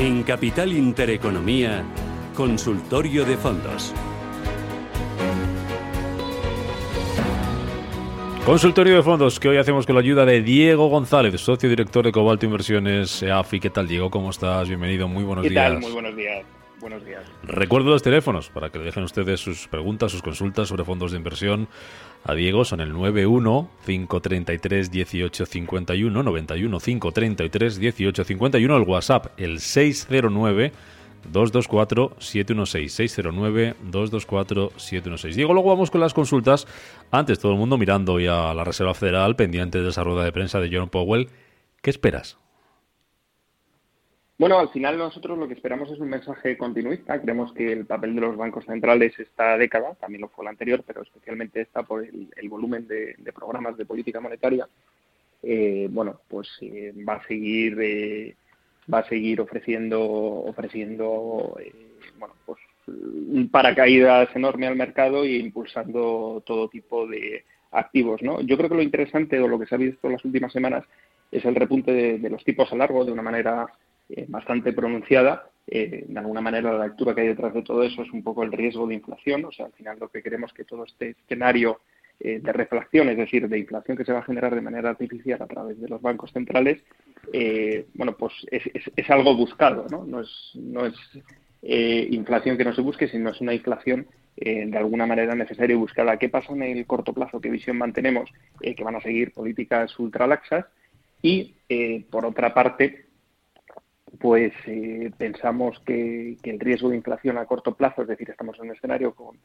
En Capital Intereconomía, Consultorio de Fondos. Consultorio de fondos que hoy hacemos con la ayuda de Diego González, socio director de Cobalto Inversiones EAFI. ¿Qué tal, Diego? ¿Cómo estás? Bienvenido, muy buenos ¿Qué días. tal? Muy buenos días. Buenos días. Recuerdo los teléfonos para que le dejen ustedes sus preguntas, sus consultas sobre fondos de inversión a Diego. Son el 91-533-1851, 91-533-1851, el WhatsApp el 609. 224-716, 609-224-716. Diego, luego vamos con las consultas. Antes, todo el mundo mirando ya a la Reserva Federal, pendiente de esa rueda de prensa de Jerome Powell. ¿Qué esperas? Bueno, al final nosotros lo que esperamos es un mensaje continuista. Creemos que el papel de los bancos centrales esta década, también lo fue la anterior, pero especialmente esta por el, volumen de, programas de política monetaria, eh, bueno, pues eh, va a seguir eh, va a seguir ofreciendo ofreciendo eh, bueno, pues un paracaídas enorme al mercado e impulsando todo tipo de activos, ¿no? Yo creo que lo interesante o lo que se ha visto en las últimas semanas es el repunte de los tipos a largo de una manera eh, bastante pronunciada. Eh, de alguna manera la lectura que hay detrás de todo eso es un poco el riesgo de inflación, o sea, al final lo que queremos que todo este escenario eh, de reflación, es decir, de inflación que se va a generar de manera artificial a través de los bancos centrales, bueno, pues es, es, es, algo buscado, ¿no? No es, no es inflación que no se busque, sino es una inflación de alguna manera necesaria y buscada. ¿Qué pasa en el corto plazo? ¿Qué visión mantenemos? Que van a seguir políticas ultralaxas y, por otra parte, pues eh, pensamos que, que, el riesgo de inflación a corto plazo, es decir, estamos en un escenario con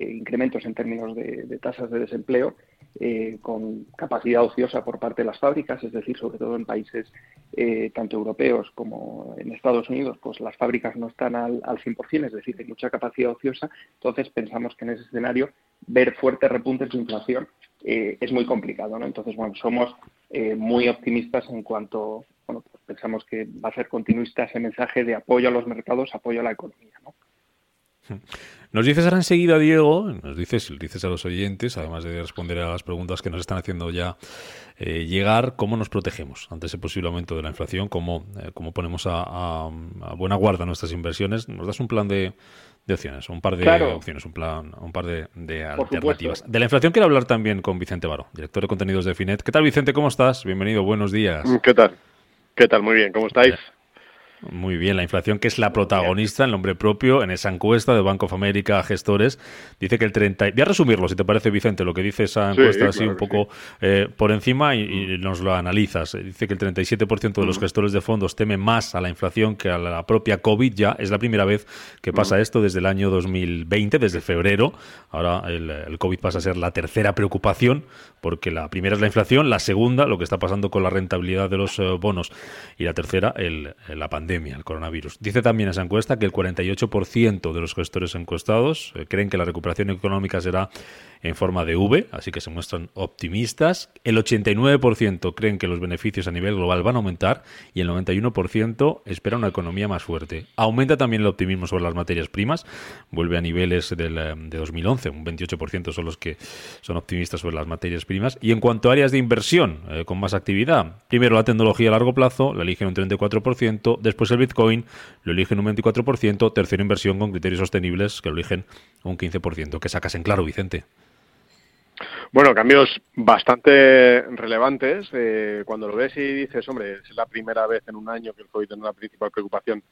eh, incrementos en términos de, tasas de desempleo, eh, con capacidad ociosa por parte de las fábricas, es decir, sobre todo en países eh, tanto europeos como en Estados Unidos, pues las fábricas no están al, al 100%, es decir, hay mucha capacidad ociosa, entonces pensamos que en ese escenario ver fuertes repuntes de inflación es muy complicado, ¿no? Entonces, bueno, somos muy optimistas en cuanto, pensamos que va a ser continuista ese mensaje de apoyo a los mercados, apoyo a la economía, ¿no? Nos dices ahora enseguida, Diego, nos dices, dices a los oyentes, además de responder a las preguntas que nos están haciendo ya eh, llegar, cómo nos protegemos ante ese posible aumento de la inflación, cómo, eh, cómo ponemos a, a, a, buena guarda nuestras inversiones. Nos das un plan de, de opciones, un par de claro. opciones, un plan, un par de, de alternativas. De la inflación quiero hablar también con Vicente Baro, director de contenidos de Finet. ¿Qué tal, Vicente? ¿Cómo estás? Bienvenido, buenos días. ¿Qué tal? ¿Qué tal? Muy bien, ¿cómo estáis? Muy bien, la inflación que es la protagonista en nombre propio en esa encuesta de Bank of America a gestores dice que el 30 voy a resumirlo si te parece Vicente lo que dice esa encuesta sí, así claro un poco sí. eh, por encima y, y, nos lo analizas. Dice que el 37% de los gestores de fondos teme más a la inflación que a la propia COVID. Ya es la primera vez que pasa esto desde el año 2020 desde febrero. Ahora el, el COVID pasa a ser la tercera preocupación porque la primera es la inflación la segunda lo que está pasando con la rentabilidad de los uh, bonos y la tercera el, la pandemia pandemia, el coronavirus. Dice también esa encuesta que el 48% de los gestores encuestados eh, creen que la recuperación económica será en forma de V, así que se muestran optimistas. El 89% creen que los beneficios a nivel global van a aumentar y el 91% espera una economía más fuerte. Aumenta también el optimismo sobre las materias primas, vuelve a niveles del, de 2011, un 28% son los que son optimistas sobre las materias primas. Y en cuanto a áreas de inversión eh, con más actividad, primero la tecnología a largo plazo, la eligen un 34%, después el Bitcoin lo eligen un 24%, tercera inversión con criterios sostenibles que lo eligen un 15%. ¿Qué sacas en claro, Vicente? Bueno, cambios bastante relevantes. Eh, cuando lo ves y dices, hombre, es la primera vez en un año que el COVID es la principal preocupación,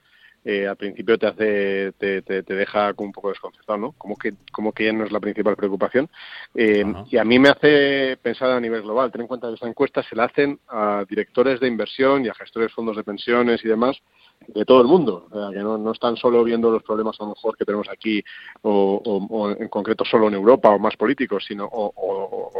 eh, al principio te hace te, te, deja un poco desconcertado, ¿no? Como que, como que ya no es la principal preocupación. Eh, y a mí me hace pensar a nivel global. Ten en cuenta que esta encuesta se la hacen a directores de inversión y a gestores de fondos de pensiones y demás de todo el mundo, o sea, que no, no, están solo viendo los problemas a lo mejor que tenemos aquí o, o, en concreto solo en Europa o más políticos, sino o,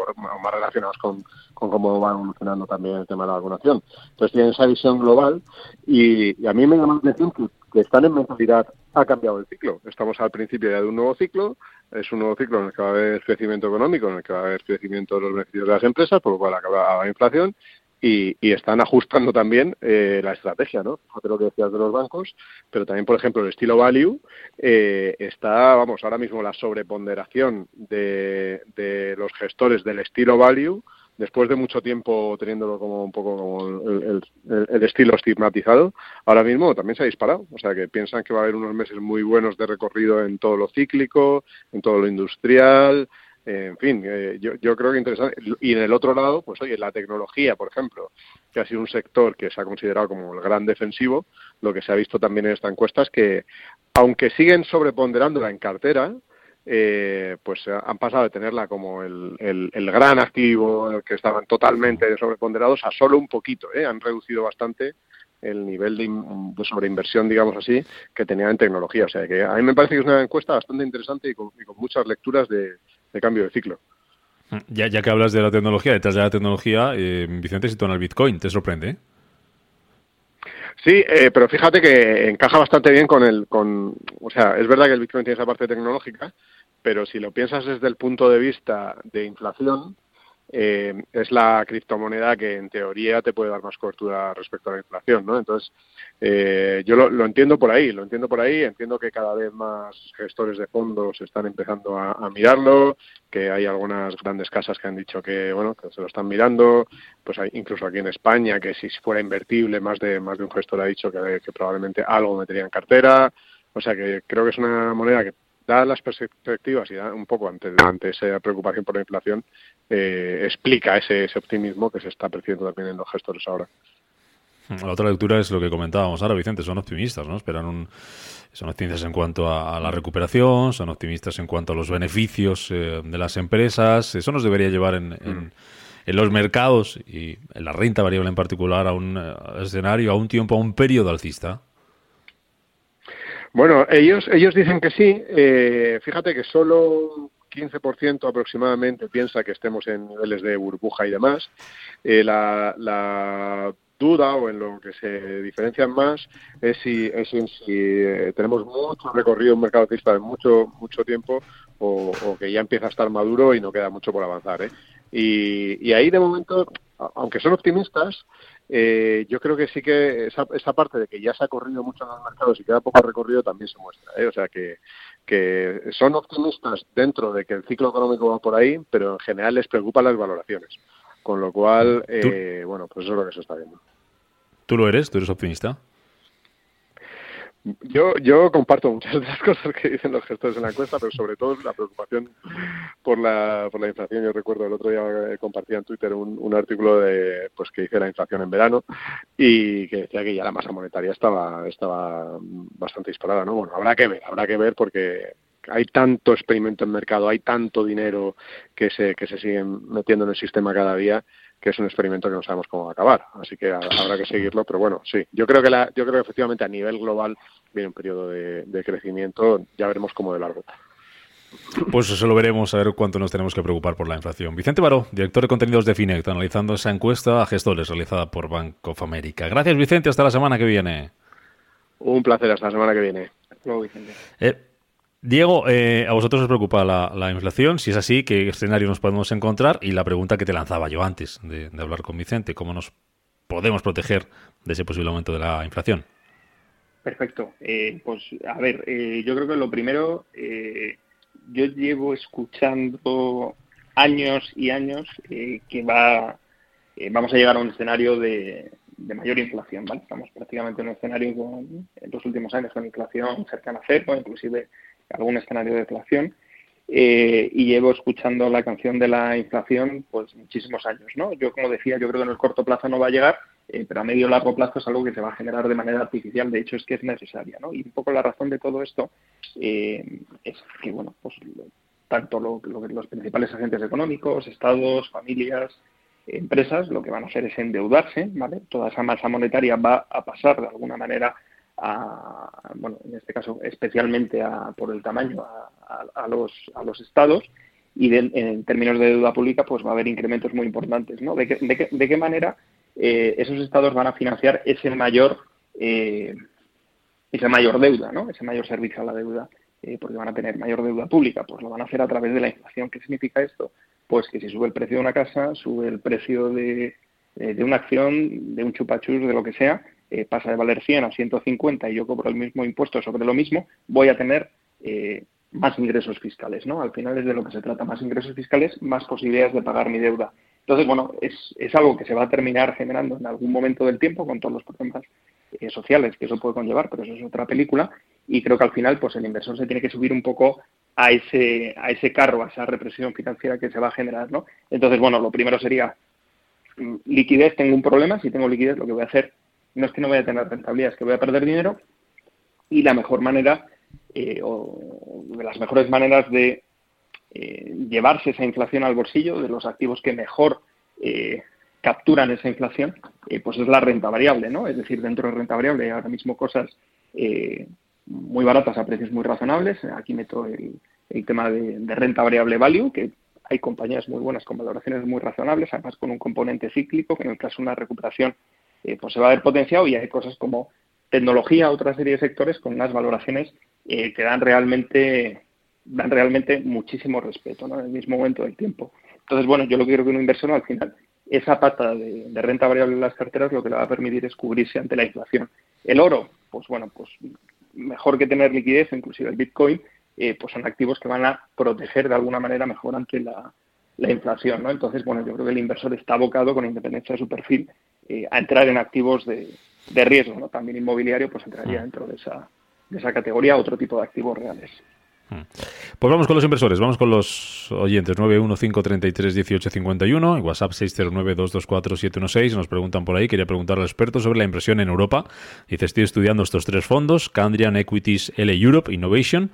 más relacionados con, con, cómo va evolucionando también el tema de la vacunación. Entonces tienen esa visión global y, a mí me llama la atención que, que, están en mentalidad ha cambiado el ciclo. Estamos al principio ya de un nuevo ciclo, es un nuevo ciclo en el que va a haber crecimiento económico, en el que va a haber crecimiento de los beneficios de las empresas, por lo cual acaba la inflación y, y, están ajustando también eh, la estrategia, ¿no? Fíjate lo que decías de los bancos, pero también, por ejemplo, el estilo value eh, está, vamos, ahora mismo la sobreponderación de, de los gestores del estilo value, después de mucho tiempo teniéndolo como un poco como el, el, el, estilo estigmatizado, ahora mismo también se ha disparado. O sea, que piensan que va a haber unos meses muy buenos de recorrido en todo lo cíclico, en todo lo industrial, en fin, eh, yo, yo creo que interesante. Y en el otro lado, pues oye, la tecnología, por ejemplo, que ha sido un sector que se ha considerado como el gran defensivo, lo que se ha visto también en esta encuesta es que, aunque siguen sobreponderándola en cartera, eh, pues han pasado de tenerla como el, el, el gran activo, que estaban totalmente sobreponderados, a solo un poquito, ¿eh? han reducido bastante el nivel de, de, sobreinversión, digamos así, que tenían en tecnología. O sea, que a mí me parece que es una encuesta bastante interesante y con, y con muchas lecturas de, de cambio de ciclo. Ya, ya que hablas de la tecnología, detrás de la tecnología, eh, Vicente sitúa el Bitcoin, ¿te sorprende? Sí, eh, pero fíjate que encaja bastante bien con el, con, o sea, es verdad que el Bitcoin tiene esa parte tecnológica, pero si lo piensas desde el punto de vista de inflación, eh, es la criptomoneda que en teoría te puede dar más cobertura respecto a la inflación, ¿no? Entonces, eh, yo lo, lo, entiendo por ahí, lo entiendo por ahí, entiendo que cada vez más gestores de fondos están empezando a, mirarlo, que hay algunas grandes casas que han dicho que, bueno, que se lo están mirando, pues hay, incluso aquí en España, que si fuera invertible, más de, más de un gestor ha dicho que, que probablemente algo metería en cartera, o sea que creo que es una moneda que dadas las perspectivas y un poco ante, ante esa preocupación por la inflación, eh, explica ese, ese optimismo que se está percibiendo también en los gestores ahora. La otra lectura es lo que comentábamos ahora, Vicente, son optimistas, ¿no? Esperan un, son optimistas en cuanto a, la recuperación, son optimistas en cuanto a los beneficios eh, de las empresas. Eso nos debería llevar en, en, los mercados y en la renta variable en particular a un uh, escenario, a un tiempo, a un periodo alcista. Bueno, ellos, ellos dicen que sí. Eh, fíjate que solo 15% aproximadamente piensa que estemos en niveles de burbuja y demás. Eh, la, duda o en lo que se diferencian más es si, es en si eh, tenemos mucho recorrido en mercado alcista en mucho, mucho tiempo o, o, que ya empieza a estar maduro y no queda mucho por avanzar. ¿eh? Y, y ahí de momento, aunque son optimistas, eh, yo creo que sí que esa, esa, parte de que ya se ha corrido mucho en los mercados y queda poco recorrido también se muestra. ¿eh? O sea que, que son optimistas dentro de que el ciclo económico va por ahí, pero en general les preocupan las valoraciones. Con lo cual, eh, bueno, pues eso es lo que se está viendo. ¿Tú lo eres? ¿Tú eres optimista? Yo, yo comparto muchas de las cosas que dicen los gestores en la encuesta, pero sobre todo la preocupación por la, por la inflación. Yo recuerdo el otro día compartía en Twitter un, un artículo de pues que dice la inflación en verano y que decía que ya la masa monetaria estaba, estaba bastante disparada. ¿no? Bueno, habrá que ver, habrá que ver porque hay tanto experimento en mercado, hay tanto dinero que se, que se siguen metiendo en el sistema cada día que es un experimento que no sabemos cómo va a acabar. Así que habrá que seguirlo, pero bueno, sí. Yo creo que la, yo creo que efectivamente a nivel global viene un periodo de, de crecimiento, ya veremos cómo de largo. Pues eso lo veremos, a ver cuánto nos tenemos que preocupar por la inflación. Vicente Baró, director de contenidos de Finect, analizando esa encuesta a gestores realizada por Bank of America. Gracias, Vicente. Hasta la semana que viene. Un placer, hasta la semana que viene. Hasta luego, Vicente. Eh, Diego, eh, ¿a vosotros os preocupa la, la, inflación? Si es así, ¿qué escenario nos podemos encontrar? Y la pregunta que te lanzaba yo antes de, de hablar con Vicente, ¿cómo nos podemos proteger de ese posible aumento de la inflación? Perfecto. Eh, pues a ver, eh, yo creo que lo primero, eh, yo llevo escuchando años y años eh, que va, vamos a llegar a un escenario de, de, mayor inflación, ¿vale? Estamos prácticamente en un escenario con, en los últimos años con inflación cercana a cero, inclusive algún escenario de deflación. eh, y llevo escuchando la canción de la inflación pues muchísimos años, ¿no? Yo, como decía, yo creo que en el corto plazo no va a llegar, eh, pero a medio largo plazo es algo que se va a generar de manera artificial, de hecho es que es necesaria, ¿no? Y un poco la razón de todo esto eh, es que, bueno, pues tanto lo, los principales agentes económicos, estados, familias, empresas, lo que van a hacer es endeudarse, ¿vale? Toda esa masa monetaria va a pasar de alguna manera a, bueno, en este caso especialmente a, por el tamaño a, los, a los estados y en términos de deuda pública pues va a haber incrementos muy importantes, ¿no? ¿De qué, de qué, manera eh, esos estados van a financiar ese mayor eh, esa mayor deuda, ¿no? Ese mayor servicio a la deuda, eh, porque van a tener mayor deuda pública, pues lo van a hacer a través de la inflación. ¿Qué significa esto? Pues que si sube el precio de una casa, sube el precio de, de una acción, de un chupachus, de lo que sea, eh, pasa de valer 100 a 150 y yo cobro el mismo impuesto sobre lo mismo, voy a tener eh, más ingresos fiscales, ¿no? Al final es de lo que se trata, más ingresos fiscales, más posibilidades de pagar mi deuda. Entonces, bueno, es, es algo que se va a terminar generando en algún momento del tiempo con todos los problemas eh, sociales que eso puede conllevar, pero eso es otra película. Y creo que al final pues el inversor se tiene que subir un poco a ese a ese carro, a esa represión financiera que se va a generar, ¿no? Entonces, bueno, lo primero sería mm, liquidez, tengo un problema, si tengo liquidez lo que voy a hacer no es que no voy a tener rentabilidad, es que voy a perder dinero. Y la mejor manera eh, o de las mejores maneras de eh, llevarse esa inflación al bolsillo, de los activos que mejor eh, capturan esa inflación, pues es la renta variable, ¿no? Es decir, dentro de renta variable hay ahora mismo cosas muy baratas a precios muy razonables. Aquí meto el, tema de, renta variable value, que hay compañías muy buenas con valoraciones muy razonables, además con un componente cíclico, que en el caso de una recuperación eh, pues se va a ver potenciado y hay cosas como tecnología, otra serie de sectores con unas valoraciones eh, que dan realmente dan realmente muchísimo respeto en el mismo momento del tiempo. Entonces, bueno, yo lo que quiero que un inversor al final, esa pata de, renta variable en las carteras lo que le va a permitir es cubrirse ante la inflación. El oro, pues bueno, pues mejor que tener liquidez, inclusive el Bitcoin, eh, pues son activos que van a proteger de alguna manera mejor ante la, la inflación, ¿no? Entonces, bueno, yo creo que el inversor está abocado, con independencia de su perfil, eh, a entrar en activos de, de, riesgo, ¿no? También inmobiliario, pues entraría dentro de esa, de esa categoría, otro tipo de activos reales. Mm. Pues vamos con los inversores, vamos con los oyentes 915331851 y WhatsApp 609224716 nos preguntan por ahí, quería preguntar al experto sobre la inversión en Europa. Dice, estoy estudiando estos tres fondos, Candrian Equities L Europe Innovation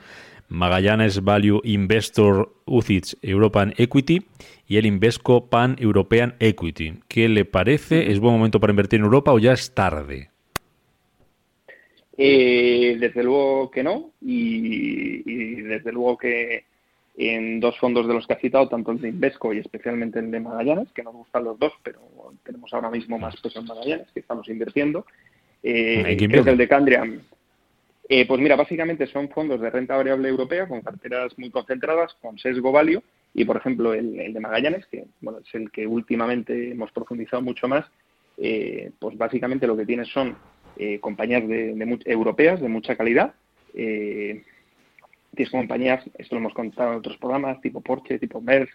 Magallanes Value Investor UCITS European Equity y el Invesco Pan European Equity. ¿Qué le parece? ¿Es buen momento para invertir en Europa o ya es tarde? Eh, desde luego que no y, desde luego que en dos fondos de los que ha citado, tanto el de Invesco y especialmente el de Magallanes, que nos gustan los dos, pero tenemos ahora mismo más peso en Magallanes, que estamos invirtiendo. Eh, creo que el de Candrian eh, pues mira, básicamente son fondos de renta variable europea con carteras muy concentradas, con sesgo value, y por ejemplo el, de Magallanes, que bueno, es el que últimamente hemos profundizado mucho más, eh, pues básicamente lo que tiene son eh, compañías de, europeas de mucha calidad, tienes compañías, esto lo hemos contado en otros programas, tipo Porsche, tipo Merck,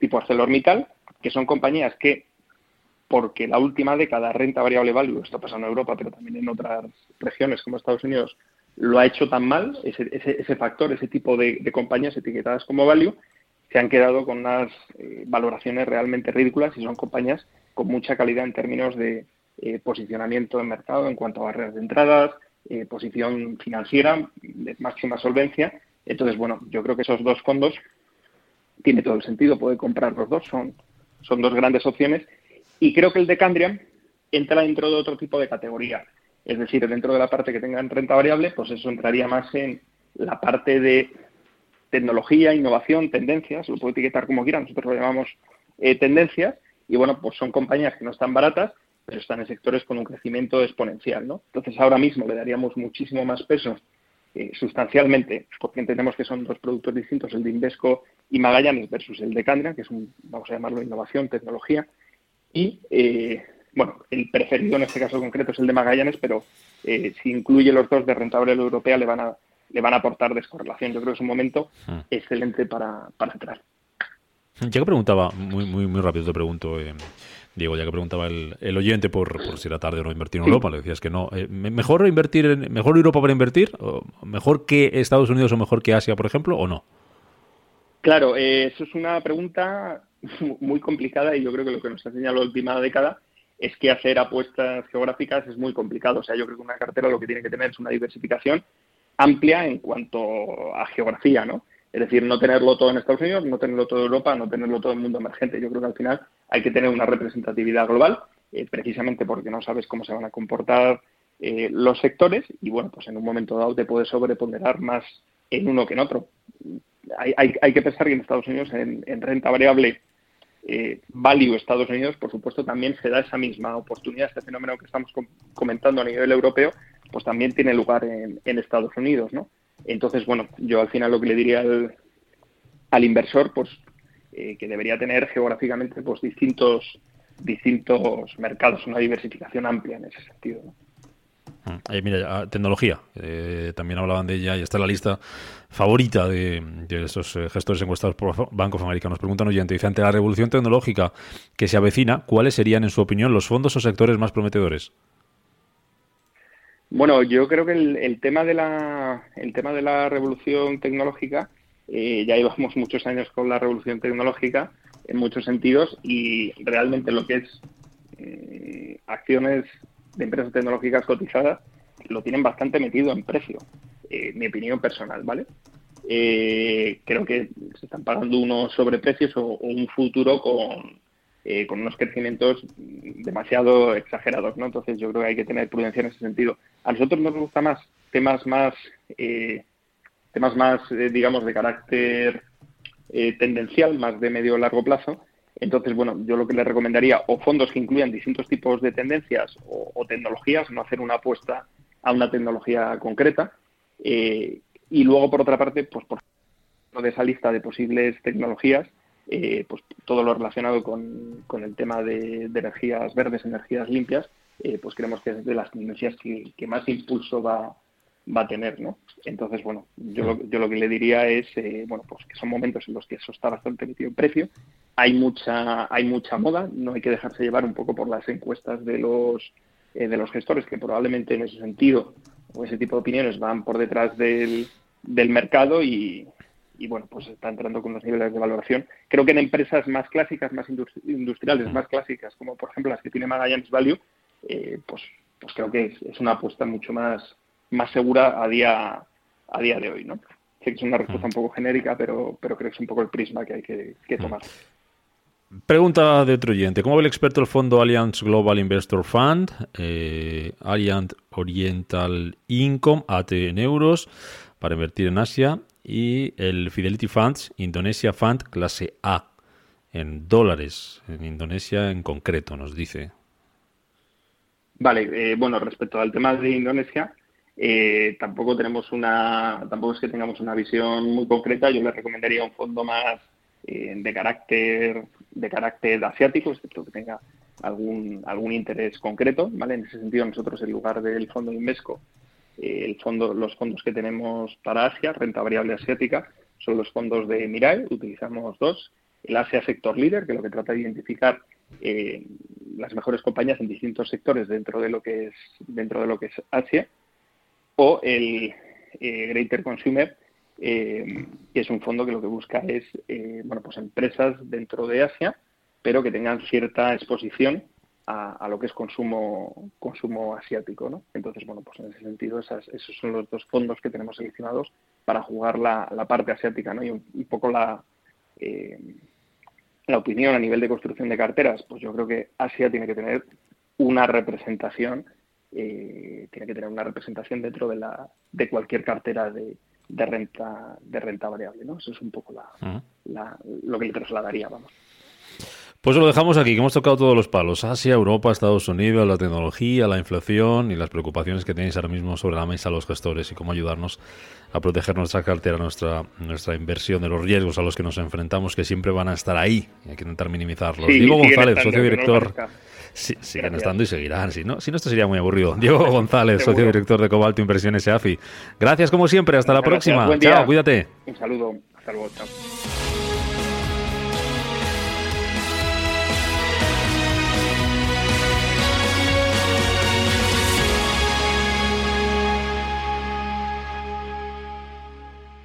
tipo ArcelorMittal, que son compañías que porque la última década renta variable value, esto pasa en Europa, pero también en otras regiones como Estados Unidos, lo ha hecho tan mal, ese, ese, factor, ese tipo de, compañías etiquetadas como value, se han quedado con unas eh, valoraciones realmente ridículas y son compañías con mucha calidad en términos de eh, posicionamiento en mercado en cuanto a barreras de entradas, eh, posición financiera, máxima solvencia. Entonces, bueno, yo creo que esos dos fondos tiene todo el sentido, puede comprar los dos, son, son dos grandes opciones y creo que el de Candrian entra dentro de otro tipo de categoría. Es decir, dentro de la parte que tenga renta variable, pues eso entraría más en la parte de tecnología, innovación, tendencias, lo puedo etiquetar como quieran, nosotros lo llamamos eh, tendencias, y bueno, pues son compañías que no están baratas, pero están en sectores con un crecimiento exponencial, ¿no? Entonces ahora mismo le daríamos muchísimo más peso eh, sustancialmente, porque entendemos que son dos productos distintos, el de Invesco y Magallanes versus el de Candrian, que es un, vamos a llamarlo innovación, tecnología, y, eh, bueno, el preferido en este caso concreto es el de Magallanes, pero eh, si incluye los dos de rentable europea le van a le van a aportar descorrelación. Yo creo que es un momento hmm. excelente para, para entrar. Ya que preguntaba, muy, muy, muy rápido te pregunto, Diego, ya que preguntaba el, el oyente por, por, si era tarde o no invertir en Europa, le decías que no. ¿Mejor invertir en, mejor Europa para invertir? ¿O ¿Mejor que Estados Unidos o mejor que Asia, por ejemplo, o no? Claro, eh, eso es una pregunta muy complicada y yo creo que lo que nos ha enseñado la última década es que hacer apuestas geográficas es muy complicado. O sea, yo creo que una cartera lo que tiene que tener es una diversificación amplia en cuanto a geografía, ¿no? Es decir, no tenerlo todo en Estados Unidos, no tenerlo todo en Europa, no tenerlo todo en el mundo emergente. Yo creo que al final hay que tener una representatividad global, eh, precisamente porque no sabes cómo se van a comportar eh, los sectores y, bueno, pues en un momento dado te puedes sobreponderar más en uno que en otro. Hay, que pensar que en Estados Unidos, en, renta variable, eh, value Estados Unidos, por supuesto, también se da esa misma oportunidad, este fenómeno que estamos comentando a nivel europeo, pues también tiene lugar en Estados Unidos, ¿no? Entonces, bueno, yo al final lo que le diría al, inversor, pues eh, que debería tener geográficamente pues distintos distintos mercados, una diversificación amplia en ese sentido. Mm. mira, tecnología, eh, también hablaban de ella y está en la lista favorita de, de esos eh, gestores encuestados por Banco of America. Nos preguntan oyente, dice, ante la revolución tecnológica que se avecina, ¿cuáles serían, en su opinión, los fondos o sectores más prometedores? Bueno, yo creo que el, tema de la el tema de la revolución tecnológica eh, ya llevamos muchos años con la revolución tecnológica en muchos sentidos y realmente lo que es eh, acciones de empresas tecnológicas cotizadas lo tienen bastante metido en precio, eh, mi opinión personal, ¿vale? creo que se están pagando unos sobreprecios o un futuro con, eh, con unos crecimientos demasiado exagerados, ¿no? Entonces yo creo que hay que tener prudencia en ese sentido. A nosotros nos gusta más temas más, eh, temas más, eh, digamos, de carácter tendencial, más de medio largo plazo. Entonces, bueno, yo lo que le recomendaría, o fondos que incluyan distintos tipos de tendencias o, tecnologías, no hacer una apuesta a una tecnología concreta. y luego, por otra parte, pues por de esa lista de posibles tecnologías, eh, pues todo lo relacionado con, el tema de, energías verdes, energías limpias, eh, pues creemos que es de las tecnologías que, más impulso va, va a tener, ¿no? Entonces, bueno, yo lo, yo lo que le diría es, eh, bueno, pues que son momentos en los que eso está bastante metido en precio, hay mucha, hay mucha moda, no hay que dejarse llevar un poco por las encuestas de los, de los gestores, que probablemente en ese sentido o ese tipo de opiniones van por detrás del, del mercado y, y bueno, pues está entrando con unos niveles de valoración. Creo que en empresas más clásicas, más industriales, más clásicas, como por ejemplo las que tiene Magallanes Value, eh, pues, pues creo que es, una apuesta mucho más, más segura a día, a día de hoy, ¿no? Sé que es una respuesta un poco genérica, pero, pero creo que es un poco el prisma que hay que, tomar. Pregunta de otro oyente. ¿Cómo ve el experto el fondo Allianz Global Investor Fund, eh, Allianz Oriental Income, AT en euros, para invertir en Asia? Y el Fidelity Funds Indonesia Fund clase A en dólares, en Indonesia en concreto, nos dice. Vale, eh, bueno, respecto al tema de Indonesia, eh, tampoco tenemos una, tampoco es que tengamos una visión muy concreta. Yo le recomendaría un fondo más eh, de carácter, de carácter asiático, excepto que tenga algún algún interés concreto, ¿vale? En ese sentido, nosotros en lugar del fondo Invesco el fondo, los fondos que tenemos para Asia, renta variable asiática, son los fondos de Mirai, utilizamos dos, el Asia Sector Leader, que lo que trata de identificar eh, las mejores compañías en distintos sectores dentro de lo que es dentro de lo que es Asia, o el eh, Greater Consumer, que es un fondo que lo que busca es bueno pues empresas dentro de Asia, pero que tengan cierta exposición a, lo que es consumo consumo asiático, ¿no? Entonces, bueno, pues en ese sentido esos son los dos fondos que tenemos seleccionados para jugar la, parte asiática, ¿no? Y un, poco la eh, la opinión a nivel de construcción de carteras, pues yo creo que Asia tiene que tener una representación, eh, tiene que tener una representación dentro de la de cualquier cartera de, de renta de renta variable, ¿no? Eso es un poco la, la lo que le trasladaría, vamos. Pues lo dejamos aquí, que hemos tocado todos los palos. Asia, Europa, Estados Unidos, la tecnología, la inflación y las preocupaciones que tenéis ahora mismo sobre la mesa los gestores y cómo ayudarnos a proteger nuestra cartera, nuestra, nuestra inversión de los riesgos a los que nos enfrentamos, que siempre van a estar ahí y hay que intentar minimizarlos. Diego González, socio director. Sí, siguen estando y seguirán. Si no, si no, esto sería muy aburrido. Diego González, socio director de Cobalto Inversiones EAFI. Gracias como siempre. Hasta la próxima. Chao, cuídate. Un saludo. Hasta luego. Chao.